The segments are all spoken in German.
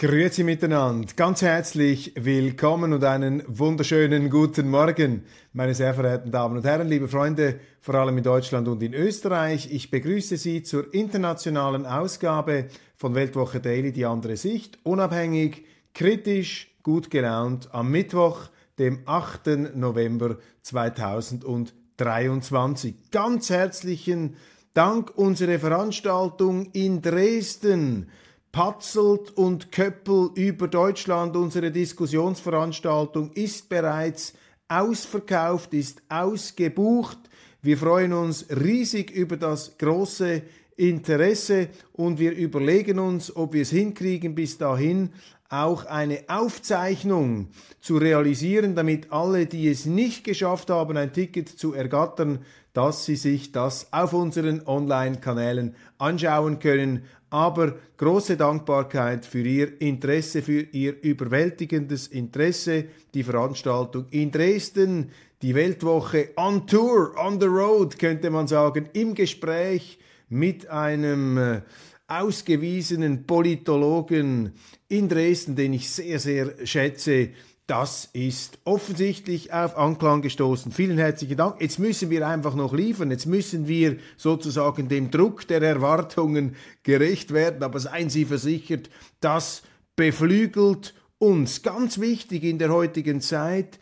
Grüezi miteinander, ganz herzlich willkommen und einen wunderschönen guten Morgen, meine sehr verehrten Damen und Herren, liebe Freunde, vor allem in Deutschland und in Österreich. Ich begrüße Sie zur internationalen Ausgabe von Weltwoche Daily, die andere Sicht, unabhängig, kritisch, gut gelaunt, am Mittwoch, dem 8. November 2023. Ganz herzlichen Dank unsere Veranstaltung in Dresden Patzelt und Köppel über Deutschland. Unsere Diskussionsveranstaltung ist bereits ausverkauft, ist ausgebucht. Wir freuen uns riesig über das große Interesse und wir überlegen uns, ob wir es hinkriegen, bis dahin auch eine Aufzeichnung zu realisieren, damit alle, die es nicht geschafft haben, ein Ticket zu ergattern, dass sie sich das auf unseren Online-Kanälen anschauen können aber große Dankbarkeit für Ihr Interesse, für Ihr überwältigendes Interesse. Die Veranstaltung in Dresden, die Weltwoche on Tour, on the road, könnte man sagen, im Gespräch mit einem äh, ausgewiesenen Politologen in Dresden, den ich sehr, sehr schätze, das ist offensichtlich auf Anklang gestoßen. Vielen herzlichen Dank. Jetzt müssen wir einfach noch liefern. Jetzt müssen wir sozusagen dem Druck der Erwartungen gerecht werden. Aber seien Sie versichert, das beflügelt uns. Ganz wichtig in der heutigen Zeit.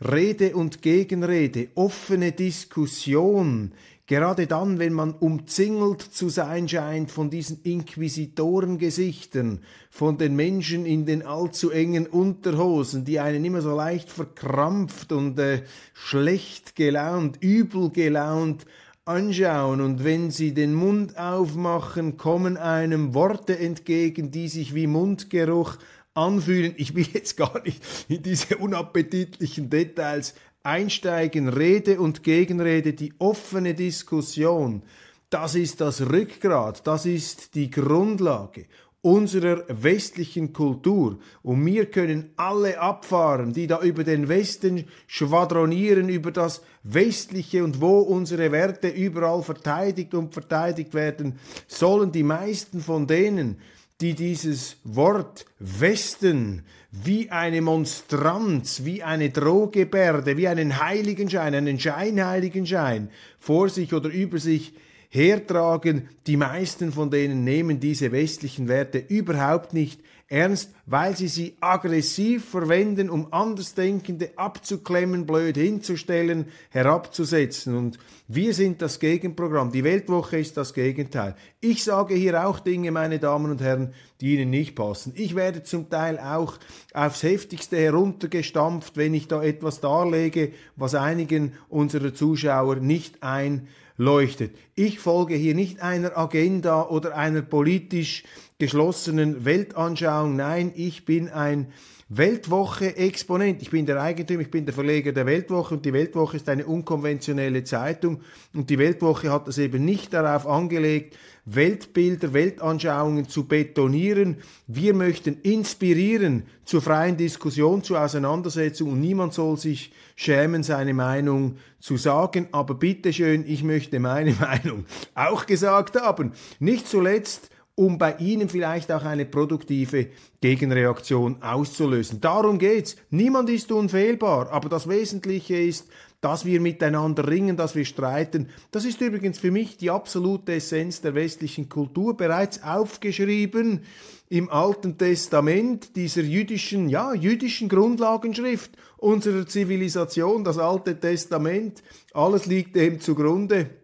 Rede und Gegenrede, offene Diskussion, Gerade dann, wenn man umzingelt zu sein scheint von diesen Inquisitorengesichtern, von den Menschen in den allzu engen Unterhosen, die einen immer so leicht verkrampft und äh, schlecht gelaunt, übel gelaunt anschauen und wenn sie den Mund aufmachen, kommen einem Worte entgegen, die sich wie Mundgeruch anfühlen. Ich will jetzt gar nicht in diese unappetitlichen Details einsteigen, Rede und Gegenrede, die offene Diskussion, das ist das Rückgrat, das ist die Grundlage unserer westlichen Kultur. Und wir können alle abfahren, die da über den Westen schwadronieren, über das Westliche und wo unsere Werte überall verteidigt und verteidigt werden sollen. Die meisten von denen, die dieses Wort Westen wie eine Monstranz, wie eine Drohgebärde, wie einen Heiligenschein, einen Scheinheiligenschein vor sich oder über sich hertragen. Die meisten von denen nehmen diese westlichen Werte überhaupt nicht ernst, weil sie sie aggressiv verwenden, um Andersdenkende abzuklemmen, blöd hinzustellen, herabzusetzen. Und wir sind das Gegenprogramm. Die Weltwoche ist das Gegenteil. Ich sage hier auch Dinge, meine Damen und Herren, die Ihnen nicht passen. Ich werde zum Teil auch aufs heftigste heruntergestampft, wenn ich da etwas darlege, was einigen unserer Zuschauer nicht einleuchtet. Ich folge hier nicht einer Agenda oder einer politisch geschlossenen Weltanschauung. Nein, ich bin ein Weltwoche-Exponent. Ich bin der Eigentümer, ich bin der Verleger der Weltwoche und die Weltwoche ist eine unkonventionelle Zeitung und die Weltwoche hat es eben nicht darauf angelegt, Weltbilder, Weltanschauungen zu betonieren. Wir möchten inspirieren zur freien Diskussion, zur Auseinandersetzung und niemand soll sich schämen, seine Meinung zu sagen. Aber bitteschön, ich möchte meine Meinung auch gesagt haben. Nicht zuletzt um bei Ihnen vielleicht auch eine produktive Gegenreaktion auszulösen. Darum geht's. Niemand ist unfehlbar, aber das Wesentliche ist, dass wir miteinander ringen, dass wir streiten. Das ist übrigens für mich die absolute Essenz der westlichen Kultur, bereits aufgeschrieben im Alten Testament dieser jüdischen, ja, jüdischen Grundlagenschrift unserer Zivilisation, das Alte Testament. Alles liegt dem zugrunde.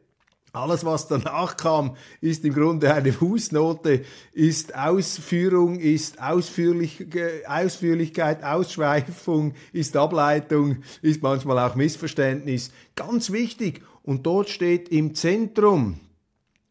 Alles, was danach kam, ist im Grunde eine Fußnote, ist Ausführung, ist Ausführlich, Ausführlichkeit, Ausschweifung, ist Ableitung, ist manchmal auch Missverständnis. Ganz wichtig. Und dort steht im Zentrum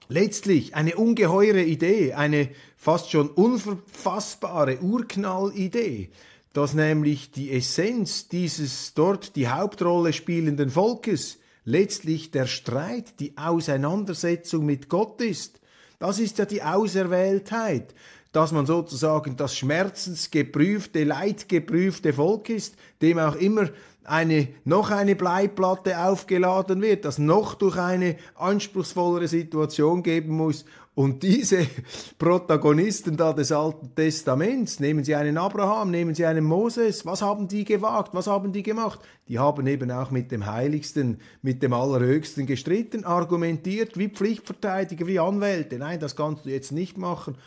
letztlich eine ungeheure Idee, eine fast schon unverfassbare Urknallidee dass nämlich die Essenz dieses dort die Hauptrolle spielenden Volkes letztlich der Streit, die Auseinandersetzung mit Gott ist. Das ist ja die Auserwähltheit, dass man sozusagen das schmerzensgeprüfte, leidgeprüfte Volk ist, dem auch immer eine, noch eine Bleiplatte aufgeladen wird, das noch durch eine anspruchsvollere Situation geben muss. Und diese Protagonisten da des Alten Testaments, nehmen Sie einen Abraham, nehmen Sie einen Moses, was haben die gewagt, was haben die gemacht? Die haben eben auch mit dem Heiligsten, mit dem Allerhöchsten gestritten, argumentiert wie Pflichtverteidiger, wie Anwälte. Nein, das kannst du jetzt nicht machen.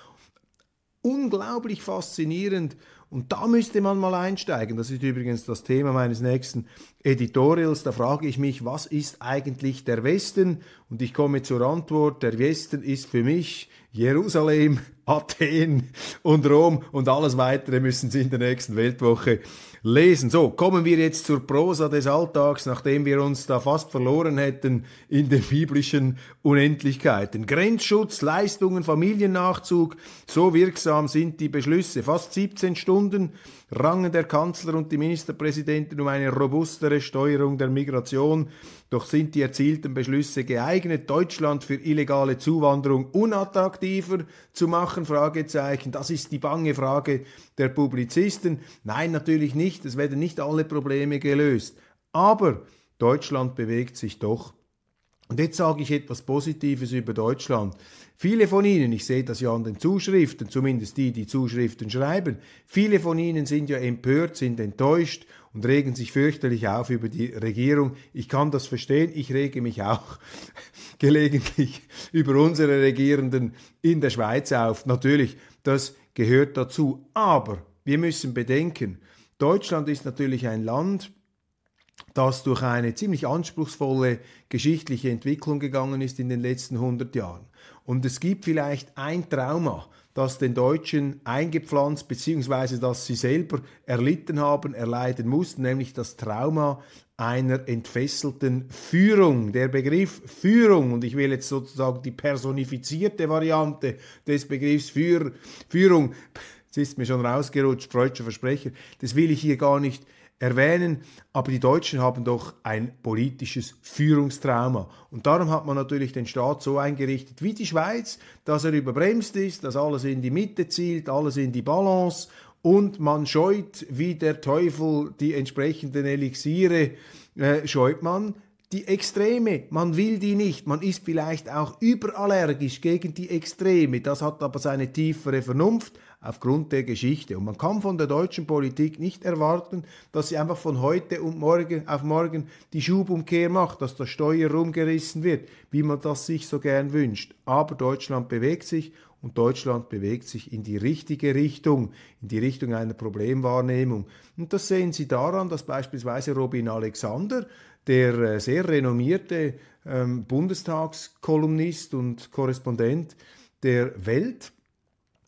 Unglaublich faszinierend und da müsste man mal einsteigen. Das ist übrigens das Thema meines nächsten Editorials. Da frage ich mich, was ist eigentlich der Westen? Und ich komme zur Antwort, der Westen ist für mich Jerusalem, Athen und Rom und alles weitere müssen Sie in der nächsten Weltwoche lesen. So, kommen wir jetzt zur Prosa des Alltags, nachdem wir uns da fast verloren hätten in den biblischen Unendlichkeiten. Grenzschutz, Leistungen, Familiennachzug, so wirksam sind die Beschlüsse. Fast 17 Stunden rangen der Kanzler und die Ministerpräsidenten um eine robustere Steuerung der Migration. Doch sind die erzielten Beschlüsse geeignet, Deutschland für illegale Zuwanderung unattraktiver zu machen? Fragezeichen. Das ist die bange Frage der Publizisten. Nein, natürlich nicht. Es werden nicht alle Probleme gelöst. Aber Deutschland bewegt sich doch. Und jetzt sage ich etwas Positives über Deutschland. Viele von Ihnen, ich sehe das ja an den Zuschriften, zumindest die, die Zuschriften schreiben, viele von Ihnen sind ja empört, sind enttäuscht und regen sich fürchterlich auf über die Regierung. Ich kann das verstehen, ich rege mich auch gelegentlich über unsere Regierenden in der Schweiz auf. Natürlich, das gehört dazu. Aber wir müssen bedenken, Deutschland ist natürlich ein Land, das durch eine ziemlich anspruchsvolle geschichtliche Entwicklung gegangen ist in den letzten 100 Jahren. Und es gibt vielleicht ein Trauma, das den Deutschen eingepflanzt, beziehungsweise das sie selber erlitten haben, erleiden mussten, nämlich das Trauma einer entfesselten Führung. Der Begriff Führung, und ich will jetzt sozusagen die personifizierte Variante des Begriffs Führ Führung, es ist mir schon rausgerutscht, freudscher Versprecher, das will ich hier gar nicht erwähnen, aber die Deutschen haben doch ein politisches Führungstrauma. Und darum hat man natürlich den Staat so eingerichtet wie die Schweiz, dass er überbremst ist, dass alles in die Mitte zielt, alles in die Balance. Und man scheut wie der Teufel die entsprechenden Elixiere, äh, scheut man die Extreme, man will die nicht, man ist vielleicht auch überallergisch gegen die Extreme, das hat aber seine tiefere Vernunft, aufgrund der Geschichte. Und man kann von der deutschen Politik nicht erwarten, dass sie einfach von heute und morgen auf morgen die Schubumkehr macht, dass das Steuer rumgerissen wird, wie man das sich so gern wünscht. Aber Deutschland bewegt sich und Deutschland bewegt sich in die richtige Richtung, in die Richtung einer Problemwahrnehmung. Und das sehen Sie daran, dass beispielsweise Robin Alexander, der äh, sehr renommierte ähm, Bundestagskolumnist und Korrespondent der Welt,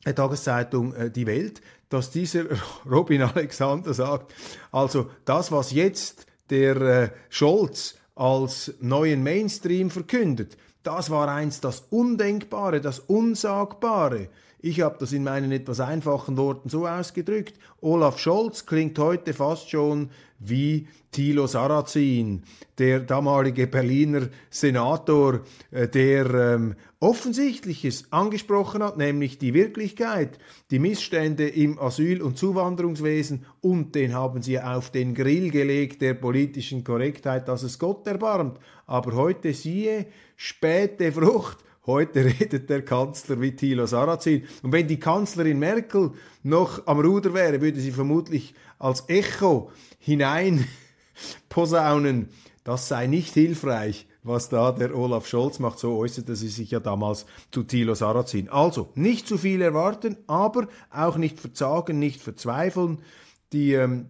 Tageszeitung äh, Die Welt, dass dieser Robin Alexander sagt, also das, was jetzt der äh, Scholz als neuen Mainstream verkündet, das war einst das Undenkbare, das Unsagbare. Ich habe das in meinen etwas einfachen Worten so ausgedrückt. Olaf Scholz klingt heute fast schon wie Thilo Sarrazin, der damalige Berliner Senator, äh, der ähm, Offensichtliches angesprochen hat, nämlich die Wirklichkeit, die Missstände im Asyl- und Zuwanderungswesen und den haben sie auf den Grill gelegt der politischen Korrektheit, dass es Gott erbarmt. Aber heute siehe, späte Frucht, Heute redet der Kanzler wie Thilo Sarrazin. Und wenn die Kanzlerin Merkel noch am Ruder wäre, würde sie vermutlich als Echo hinein posaunen, das sei nicht hilfreich, was da der Olaf Scholz macht. So äußerte sie sich ja damals zu Thilo Sarrazin. Also, nicht zu viel erwarten, aber auch nicht verzagen, nicht verzweifeln. Die ähm,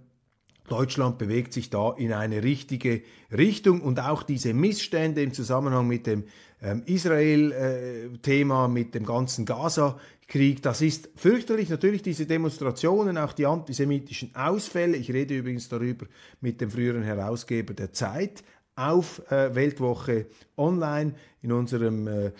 Deutschland bewegt sich da in eine richtige Richtung und auch diese Missstände im Zusammenhang mit dem ähm, Israel-Thema, äh, mit dem ganzen Gaza-Krieg, das ist fürchterlich. Natürlich diese Demonstrationen, auch die antisemitischen Ausfälle. Ich rede übrigens darüber mit dem früheren Herausgeber der Zeit auf äh, Weltwoche Online in unserem äh,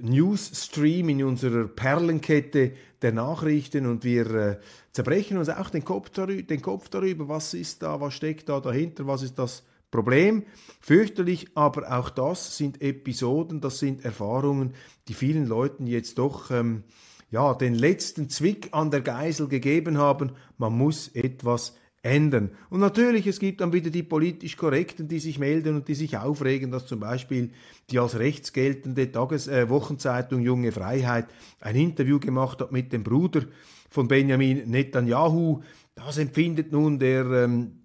Newsstream, in unserer Perlenkette der Nachrichten und wir äh, zerbrechen uns auch den Kopf, den Kopf darüber, was ist da, was steckt da dahinter, was ist das Problem. Fürchterlich, aber auch das sind Episoden, das sind Erfahrungen, die vielen Leuten jetzt doch ähm, ja, den letzten Zwick an der Geisel gegeben haben. Man muss etwas ändern. Und natürlich, es gibt dann wieder die politisch Korrekten, die sich melden und die sich aufregen, dass zum Beispiel die als rechts geltende Tages äh, Wochenzeitung Junge Freiheit ein Interview gemacht hat mit dem Bruder von Benjamin Netanyahu. Das empfindet nun der ähm,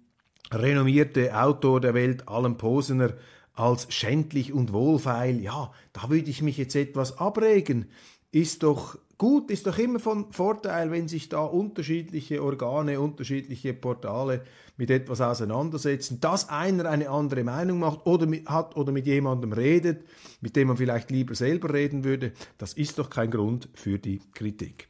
renommierte Autor der Welt, Alan Posener, als schändlich und wohlfeil. Ja, da würde ich mich jetzt etwas abregen. Ist doch gut, ist doch immer von Vorteil, wenn sich da unterschiedliche Organe, unterschiedliche Portale mit etwas auseinandersetzen, dass einer eine andere Meinung macht oder mit, hat oder mit jemandem redet, mit dem man vielleicht lieber selber reden würde, das ist doch kein Grund für die Kritik.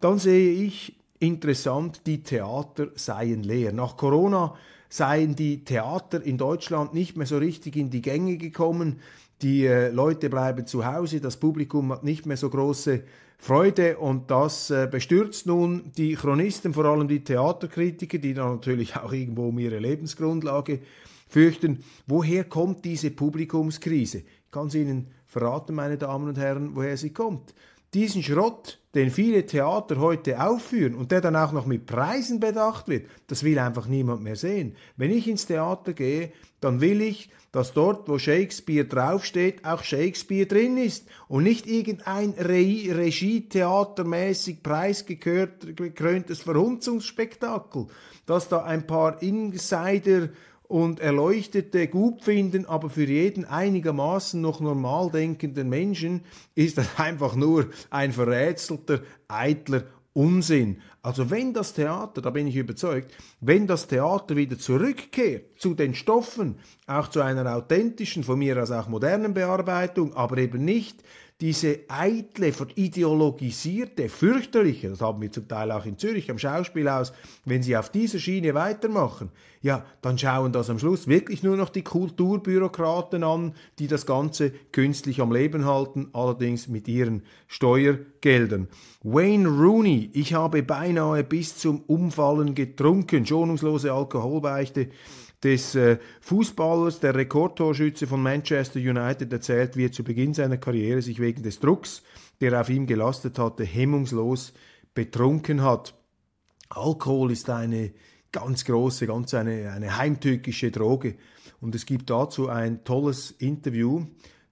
Dann sehe ich interessant, die Theater seien leer. Nach Corona seien die Theater in Deutschland nicht mehr so richtig in die Gänge gekommen. Die äh, Leute bleiben zu Hause, das Publikum hat nicht mehr so große Freude und das äh, bestürzt nun die Chronisten, vor allem die Theaterkritiker, die dann natürlich auch irgendwo um ihre Lebensgrundlage fürchten. Woher kommt diese Publikumskrise? Ich kann es Ihnen verraten, meine Damen und Herren, woher sie kommt. Diesen Schrott, den viele Theater heute aufführen und der dann auch noch mit Preisen bedacht wird, das will einfach niemand mehr sehen. Wenn ich ins Theater gehe, dann will ich, dass dort, wo Shakespeare draufsteht, auch Shakespeare drin ist und nicht irgendein Re Regietheatermäßig preisgekröntes Verhunzungsspektakel, dass da ein paar Insider und Erleuchtete gut finden, aber für jeden einigermaßen noch normal denkenden Menschen ist das einfach nur ein verrätselter, eitler Unsinn. Also wenn das Theater, da bin ich überzeugt, wenn das Theater wieder zurückkehrt zu den Stoffen, auch zu einer authentischen, von mir aus auch modernen Bearbeitung, aber eben nicht diese eitle, verideologisierte, fürchterliche, das haben wir zum Teil auch in Zürich am Schauspielhaus, wenn sie auf dieser Schiene weitermachen, ja, dann schauen das am Schluss wirklich nur noch die Kulturbürokraten an, die das Ganze künstlich am Leben halten, allerdings mit ihren Steuergeldern. Wayne Rooney, ich habe beinahe bis zum Umfallen getrunken, schonungslose Alkoholbeichte des äh, Fußballers, der Rekordtorschütze von Manchester United, erzählt, wie er zu Beginn seiner Karriere sich wegen des Drucks, der auf ihm gelastet hatte, hemmungslos betrunken hat. Alkohol ist eine ganz große, ganz eine, eine heimtückische Droge. Und es gibt dazu ein tolles Interview,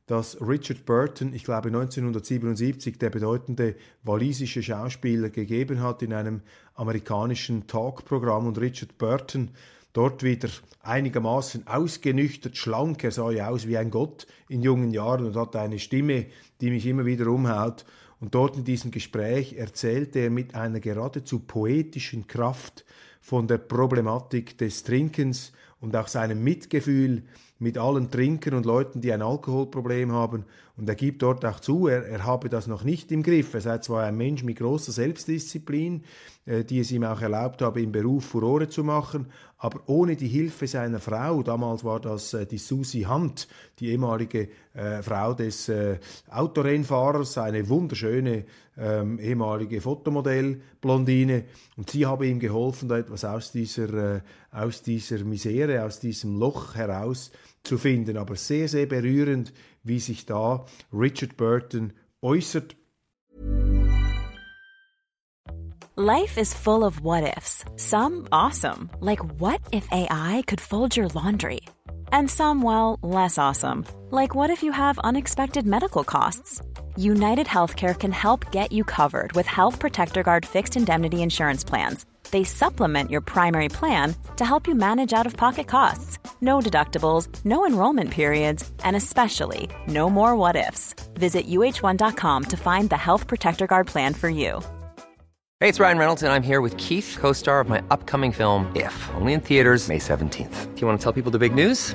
das Richard Burton, ich glaube 1977, der bedeutende walisische Schauspieler, gegeben hat in einem amerikanischen Talkprogramm. Und Richard Burton dort wieder einigermaßen ausgenüchtert, schlank. Er sah ja aus wie ein Gott in jungen Jahren und hatte eine Stimme, die mich immer wieder umhaut. Und dort in diesem Gespräch erzählte er mit einer geradezu poetischen Kraft von der Problematik des Trinkens und auch seinem Mitgefühl mit allen Trinkern und Leuten, die ein Alkoholproblem haben. Und er gibt dort auch zu, er, er habe das noch nicht im Griff. Er sei zwar ein Mensch mit großer Selbstdisziplin, äh, die es ihm auch erlaubt habe, im Beruf Furore zu machen, aber ohne die Hilfe seiner Frau, damals war das äh, die Susie Hunt, die ehemalige äh, Frau des äh, Autorennfahrers, eine wunderschöne ähm, ehemalige Fotomodell-Blondine, und sie habe ihm geholfen, da etwas aus dieser, äh, aus dieser Misere, aus diesem Loch heraus zu finden. Aber sehr, sehr berührend, wie sich da Richard Burton äußert. Life is full of what ifs. Some awesome, like what if AI could fold your laundry? And some, well, less awesome, like what if you have unexpected medical costs? United Healthcare can help get you covered with Health Protector Guard fixed indemnity insurance plans. They supplement your primary plan to help you manage out of pocket costs. No deductibles, no enrollment periods, and especially no more what ifs. Visit uh1.com to find the Health Protector Guard plan for you. Hey, it's Ryan Reynolds, and I'm here with Keith, co star of my upcoming film, If, only in theaters, May 17th. Do you want to tell people the big news?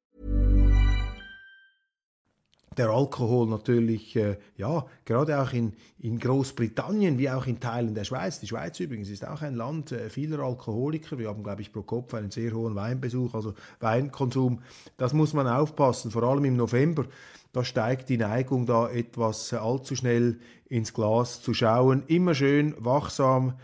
Der Alkohol natürlich, äh, ja, gerade auch in, in Großbritannien wie auch in Teilen der Schweiz. Die Schweiz übrigens ist auch ein Land äh, vieler Alkoholiker. Wir haben, glaube ich, pro Kopf einen sehr hohen Weinbesuch, also Weinkonsum. Das muss man aufpassen, vor allem im November. Da steigt die Neigung, da etwas äh, allzu schnell ins Glas zu schauen. Immer schön wachsam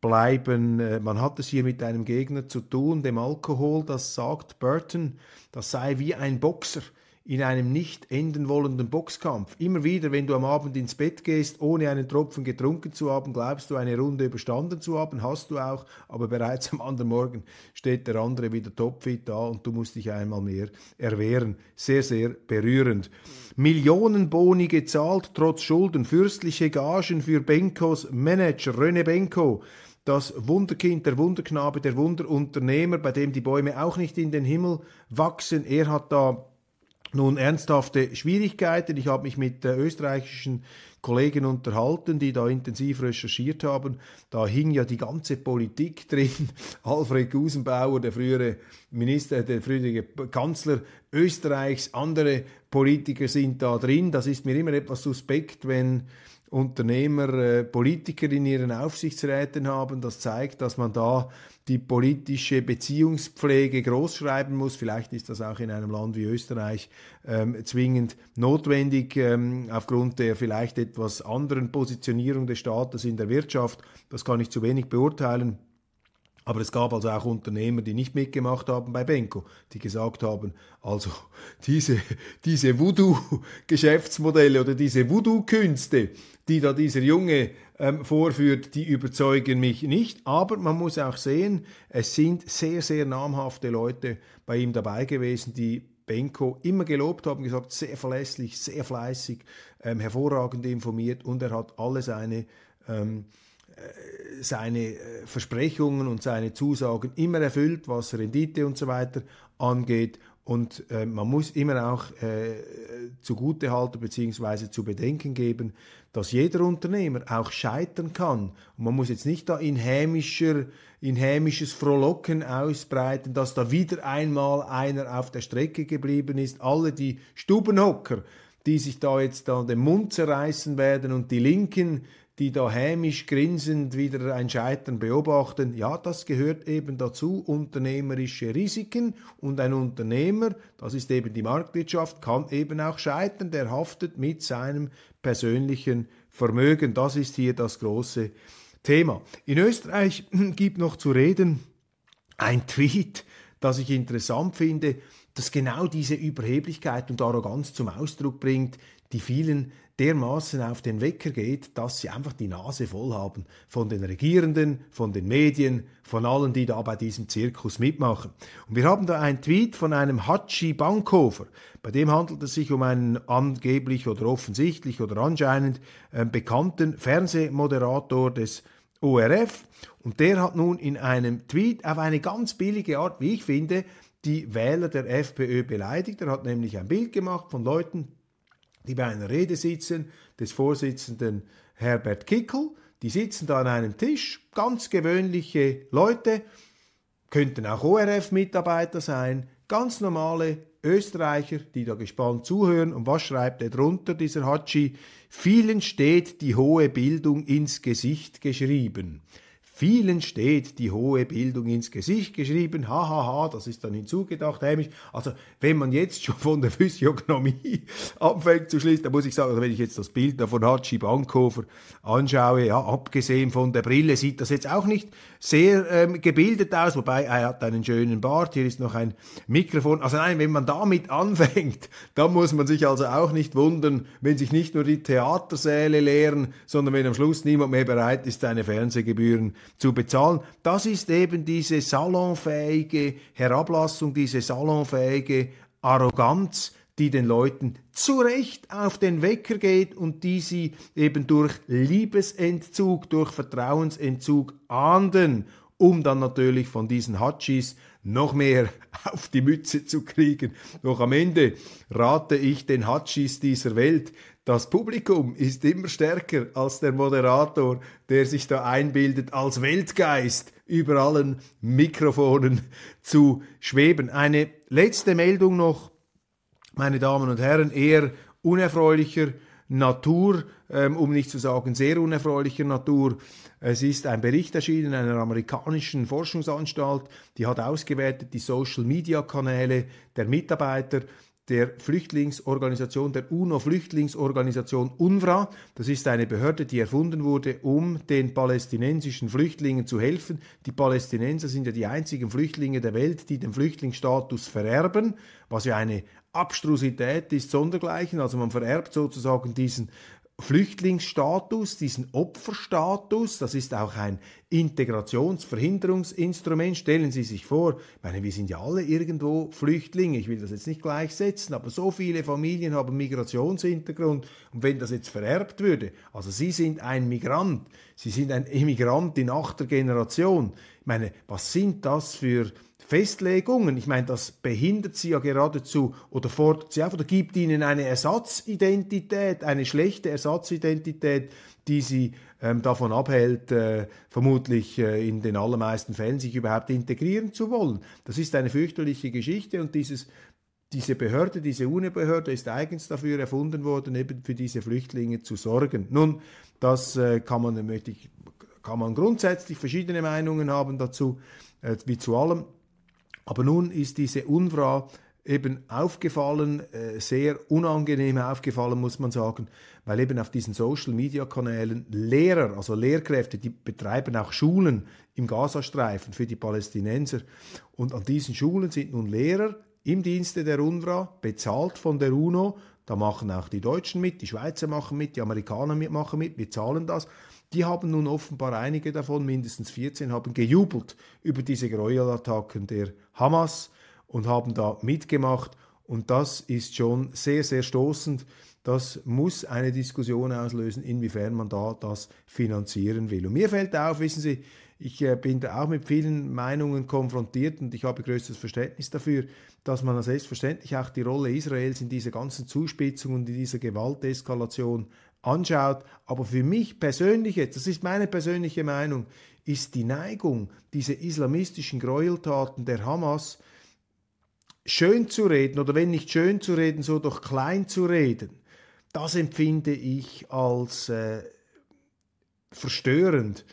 bleiben. Äh, man hat es hier mit einem Gegner zu tun, dem Alkohol, das sagt Burton, das sei wie ein Boxer in einem nicht enden wollenden Boxkampf. Immer wieder, wenn du am Abend ins Bett gehst, ohne einen Tropfen getrunken zu haben, glaubst du eine Runde überstanden zu haben, hast du auch, aber bereits am anderen Morgen steht der andere wieder topfit da und du musst dich einmal mehr erwehren. Sehr, sehr berührend. Millionenboni gezahlt, trotz Schulden, fürstliche Gagen für Benkos Manager René Benko das Wunderkind, der Wunderknabe, der Wunderunternehmer, bei dem die Bäume auch nicht in den Himmel wachsen. Er hat da nun ernsthafte Schwierigkeiten. Ich habe mich mit äh, österreichischen Kollegen unterhalten, die da intensiv recherchiert haben. Da hing ja die ganze Politik drin. Alfred Gusenbauer, der frühere Minister, der frühere Kanzler Österreichs, andere Politiker sind da drin. Das ist mir immer etwas suspekt, wenn Unternehmer äh, Politiker in ihren Aufsichtsräten haben. Das zeigt, dass man da die politische Beziehungspflege großschreiben muss. Vielleicht ist das auch in einem Land wie Österreich ähm, zwingend notwendig, ähm, aufgrund der vielleicht etwas anderen Positionierung des Staates in der Wirtschaft. Das kann ich zu wenig beurteilen. Aber es gab also auch Unternehmer, die nicht mitgemacht haben bei Benko, die gesagt haben, also diese, diese Voodoo-Geschäftsmodelle oder diese Voodoo-Künste, die da dieser Junge ähm, vorführt, die überzeugen mich nicht. Aber man muss auch sehen, es sind sehr, sehr namhafte Leute bei ihm dabei gewesen, die Benko immer gelobt haben, gesagt, sehr verlässlich, sehr fleißig, ähm, hervorragend informiert und er hat alle seine ähm, seine äh, Versprechungen und seine Zusagen immer erfüllt, was Rendite und so weiter angeht. Und äh, man muss immer auch äh, zugute bzw. zu bedenken geben, dass jeder Unternehmer auch scheitern kann. Und man muss jetzt nicht da in, hämischer, in hämisches Frohlocken ausbreiten, dass da wieder einmal einer auf der Strecke geblieben ist. Alle die Stubenhocker, die sich da jetzt da den Mund zerreißen werden und die Linken, die da hämisch grinsend wieder ein Scheitern beobachten. Ja, das gehört eben dazu, unternehmerische Risiken. Und ein Unternehmer, das ist eben die Marktwirtschaft, kann eben auch scheitern. Der haftet mit seinem persönlichen Vermögen. Das ist hier das große Thema. In Österreich gibt noch zu reden ein Tweet, das ich interessant finde, das genau diese Überheblichkeit und Arroganz zum Ausdruck bringt, die vielen dermaßen auf den Wecker geht, dass sie einfach die Nase voll haben von den Regierenden, von den Medien, von allen, die da bei diesem Zirkus mitmachen. Und wir haben da einen Tweet von einem Hatschi Bankhofer. Bei dem handelt es sich um einen angeblich oder offensichtlich oder anscheinend äh, bekannten Fernsehmoderator des ORF. Und der hat nun in einem Tweet auf eine ganz billige Art, wie ich finde, die Wähler der FPÖ beleidigt. Er hat nämlich ein Bild gemacht von Leuten, die bei einer Rede sitzen, des Vorsitzenden Herbert Kickel. Die sitzen da an einem Tisch, ganz gewöhnliche Leute, könnten auch ORF-Mitarbeiter sein, ganz normale Österreicher, die da gespannt zuhören. Und was schreibt er drunter, dieser Hatschi? Vielen steht die hohe Bildung ins Gesicht geschrieben. Vielen steht die hohe Bildung ins Gesicht geschrieben, hahaha, ha, ha, das ist dann hinzugedacht, hämisch. Also, wenn man jetzt schon von der Physiognomie anfängt zu schließen, dann muss ich sagen, also wenn ich jetzt das Bild da von Hatschi Bankhofer anschaue, ja, abgesehen von der Brille, sieht das jetzt auch nicht sehr ähm, gebildet aus, wobei er hat einen schönen Bart, hier ist noch ein Mikrofon. Also nein, wenn man damit anfängt, dann muss man sich also auch nicht wundern, wenn sich nicht nur die Theatersäle leeren, sondern wenn am Schluss niemand mehr bereit ist, seine Fernsehgebühren zu bezahlen. Das ist eben diese salonfähige Herablassung, diese salonfähige Arroganz, die den Leuten zu Recht auf den Wecker geht und die sie eben durch Liebesentzug, durch Vertrauensentzug ahnden, um dann natürlich von diesen Hachis noch mehr auf die Mütze zu kriegen. Doch am Ende rate ich den Hachis dieser Welt, das Publikum ist immer stärker als der Moderator, der sich da einbildet, als Weltgeist über allen Mikrofonen zu schweben. Eine letzte Meldung noch, meine Damen und Herren, eher unerfreulicher Natur, ähm, um nicht zu sagen sehr unerfreulicher Natur. Es ist ein Bericht erschienen einer amerikanischen Forschungsanstalt, die hat ausgewertet die Social-Media-Kanäle der Mitarbeiter der Flüchtlingsorganisation, der UNO-Flüchtlingsorganisation UNRWA. Das ist eine Behörde, die erfunden wurde, um den palästinensischen Flüchtlingen zu helfen. Die Palästinenser sind ja die einzigen Flüchtlinge der Welt, die den Flüchtlingsstatus vererben, was ja eine Abstrusität ist sondergleichen. Also man vererbt sozusagen diesen Flüchtlingsstatus, diesen Opferstatus, das ist auch ein Integrationsverhinderungsinstrument. Stellen Sie sich vor, ich meine, wir sind ja alle irgendwo Flüchtlinge, ich will das jetzt nicht gleichsetzen, aber so viele Familien haben Migrationshintergrund. Und wenn das jetzt vererbt würde, also Sie sind ein Migrant, Sie sind ein Immigrant in achter Generation, ich meine, was sind das für Festlegungen. Ich meine, das behindert sie ja geradezu oder fordert sie auf oder gibt ihnen eine Ersatzidentität, eine schlechte Ersatzidentität, die sie ähm, davon abhält, äh, vermutlich äh, in den allermeisten Fällen sich überhaupt integrieren zu wollen. Das ist eine fürchterliche Geschichte und dieses diese Behörde, diese UNE-Behörde ist eigens dafür erfunden worden, eben für diese Flüchtlinge zu sorgen. Nun, das äh, kann man, möchte ich, kann man grundsätzlich verschiedene Meinungen haben dazu, äh, wie zu allem. Aber nun ist diese UNRWA eben aufgefallen, äh, sehr unangenehm aufgefallen, muss man sagen, weil eben auf diesen Social-Media-Kanälen Lehrer, also Lehrkräfte, die betreiben auch Schulen im Gazastreifen für die Palästinenser. Und an diesen Schulen sind nun Lehrer im Dienste der UNRWA, bezahlt von der UNO. Da machen auch die Deutschen mit, die Schweizer machen mit, die Amerikaner machen mit, wir zahlen das. Die haben nun offenbar einige davon, mindestens 14, haben gejubelt über diese Gräuelattacken der Hamas und haben da mitgemacht. Und das ist schon sehr, sehr stoßend. Das muss eine Diskussion auslösen, inwiefern man da das finanzieren will. Und mir fällt auf, wissen Sie, ich äh, bin da auch mit vielen Meinungen konfrontiert und ich habe größtes Verständnis dafür, dass man selbstverständlich auch die Rolle Israels in dieser ganzen Zuspitzung und in dieser Gewalteskalation anschaut. Aber für mich persönlich jetzt, das ist meine persönliche Meinung, ist die Neigung, diese islamistischen Gräueltaten der Hamas schön zu reden oder wenn nicht schön zu reden, so doch klein zu reden, das empfinde ich als äh, verstörend.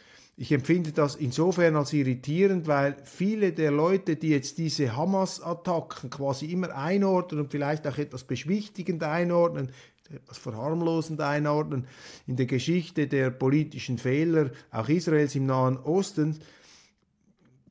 Ich empfinde das insofern als irritierend, weil viele der Leute, die jetzt diese Hamas-Attacken quasi immer einordnen und vielleicht auch etwas beschwichtigend einordnen, etwas verharmlosend einordnen, in der Geschichte der politischen Fehler, auch Israels im Nahen Osten,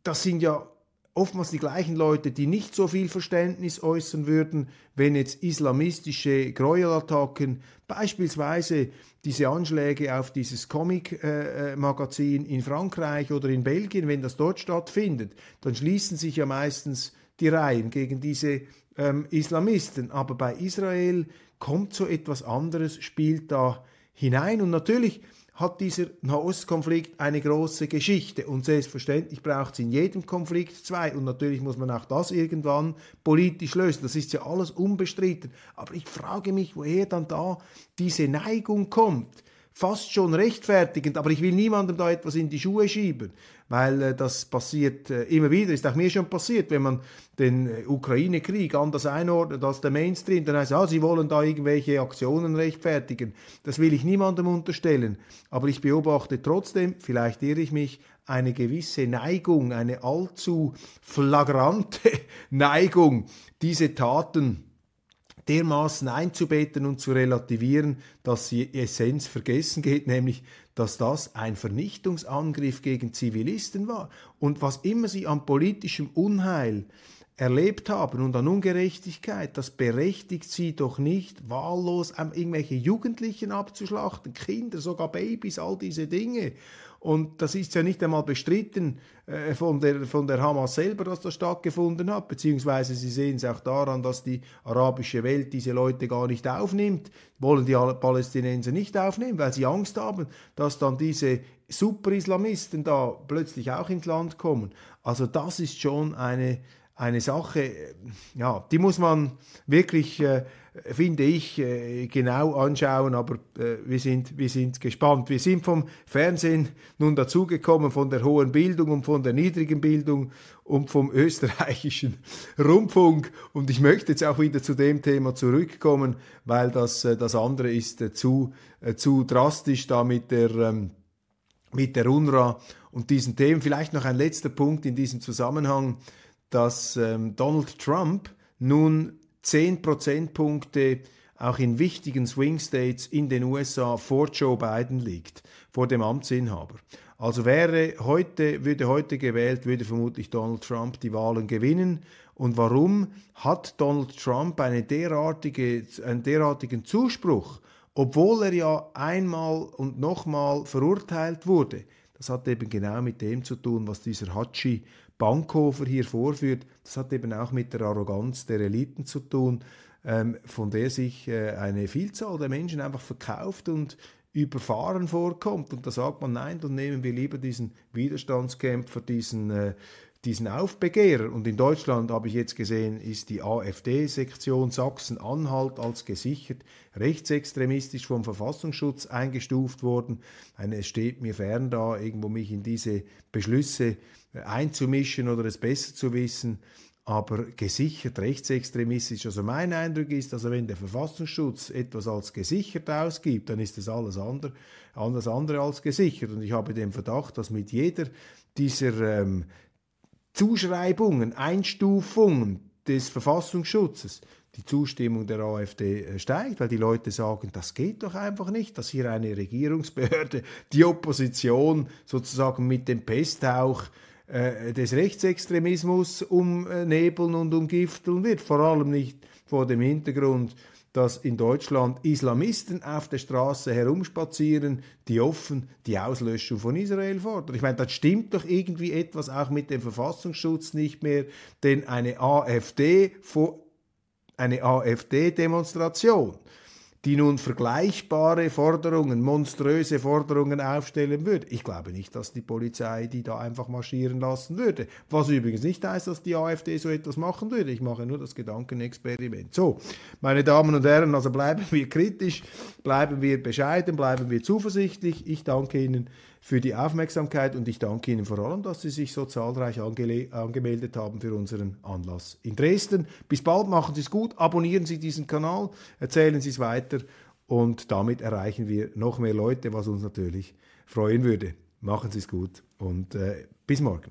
das sind ja oftmals die gleichen Leute, die nicht so viel Verständnis äußern würden, wenn jetzt islamistische Gräuelattacken, beispielsweise diese Anschläge auf dieses Comic-Magazin in Frankreich oder in Belgien, wenn das dort stattfindet, dann schließen sich ja meistens die Reihen gegen diese ähm, Islamisten. Aber bei Israel kommt so etwas anderes, spielt da hinein. Und natürlich hat dieser Nahostkonflikt eine große Geschichte und selbstverständlich braucht es in jedem Konflikt zwei und natürlich muss man auch das irgendwann politisch lösen. Das ist ja alles unbestritten. Aber ich frage mich, woher dann da diese Neigung kommt. Fast schon rechtfertigend, aber ich will niemandem da etwas in die Schuhe schieben weil äh, das passiert äh, immer wieder, ist auch mir schon passiert, wenn man den äh, Ukraine-Krieg anders einordnet als der Mainstream, dann heißt es, ah, sie wollen da irgendwelche Aktionen rechtfertigen. Das will ich niemandem unterstellen, aber ich beobachte trotzdem, vielleicht irre ich mich, eine gewisse Neigung, eine allzu flagrante Neigung, diese Taten dermaßen einzubetten und zu relativieren, dass die Essenz vergessen geht, nämlich dass das ein Vernichtungsangriff gegen Zivilisten war. Und was immer sie an politischem Unheil erlebt haben und an Ungerechtigkeit, das berechtigt sie doch nicht, wahllos irgendwelche Jugendlichen abzuschlachten, Kinder, sogar Babys, all diese Dinge. Und das ist ja nicht einmal bestritten äh, von, der, von der Hamas selber, dass das stattgefunden hat, beziehungsweise sie sehen es auch daran, dass die arabische Welt diese Leute gar nicht aufnimmt, wollen die Palästinenser nicht aufnehmen, weil sie Angst haben, dass dann diese Super-Islamisten da plötzlich auch ins Land kommen. Also das ist schon eine, eine Sache, ja, die muss man wirklich, äh, finde ich, äh, genau anschauen, aber äh, wir, sind, wir sind gespannt. Wir sind vom Fernsehen nun dazugekommen, von der hohen Bildung und von der niedrigen Bildung und vom österreichischen Rundfunk und ich möchte jetzt auch wieder zu dem Thema zurückkommen, weil das, äh, das andere ist äh, zu, äh, zu drastisch da mit der, ähm, mit der UNRWA und diesen Themen. Vielleicht noch ein letzter Punkt in diesem Zusammenhang dass ähm, Donald Trump nun 10 Prozentpunkte auch in wichtigen Swing States in den USA vor Joe Biden liegt, vor dem Amtsinhaber. Also wäre heute, würde heute gewählt, würde vermutlich Donald Trump die Wahlen gewinnen. Und warum hat Donald Trump eine derartige, einen derartigen Zuspruch, obwohl er ja einmal und nochmal verurteilt wurde? Das hat eben genau mit dem zu tun, was dieser Hatschi Bankhofer hier vorführt, das hat eben auch mit der Arroganz der Eliten zu tun, ähm, von der sich äh, eine Vielzahl der Menschen einfach verkauft und überfahren vorkommt. Und da sagt man, nein, dann nehmen wir lieber diesen Widerstandskämpfer, diesen, äh, diesen Aufbegehrer. Und in Deutschland habe ich jetzt gesehen, ist die AfD-Sektion Sachsen-Anhalt als gesichert rechtsextremistisch vom Verfassungsschutz eingestuft worden. es steht mir fern da, irgendwo mich in diese Beschlüsse einzumischen oder es besser zu wissen, aber gesichert rechtsextremistisch. Also mein Eindruck ist, also wenn der Verfassungsschutz etwas als gesichert ausgibt, dann ist das alles andere, alles andere als gesichert. Und ich habe den Verdacht, dass mit jeder dieser ähm, Zuschreibungen, Einstufungen des Verfassungsschutzes die Zustimmung der AfD äh, steigt, weil die Leute sagen, das geht doch einfach nicht, dass hier eine Regierungsbehörde die Opposition sozusagen mit dem Pesthauch äh, des Rechtsextremismus umnebeln und umgifteln wird. Vor allem nicht vor dem Hintergrund, dass in Deutschland Islamisten auf der Straße herumspazieren, die offen die Auslöschung von Israel fordern. Ich meine, das stimmt doch irgendwie etwas auch mit dem Verfassungsschutz nicht mehr, denn eine AfD, eine AfD-Demonstration die nun vergleichbare Forderungen, monströse Forderungen aufstellen würde. Ich glaube nicht, dass die Polizei die da einfach marschieren lassen würde. Was übrigens nicht heißt, dass die AfD so etwas machen würde. Ich mache nur das Gedankenexperiment. So, meine Damen und Herren, also bleiben wir kritisch, bleiben wir bescheiden, bleiben wir zuversichtlich. Ich danke Ihnen für die Aufmerksamkeit und ich danke Ihnen vor allem, dass Sie sich so zahlreich angemeldet haben für unseren Anlass in Dresden. Bis bald, machen Sie es gut, abonnieren Sie diesen Kanal, erzählen Sie es weiter und damit erreichen wir noch mehr Leute, was uns natürlich freuen würde. Machen Sie es gut und äh, bis morgen.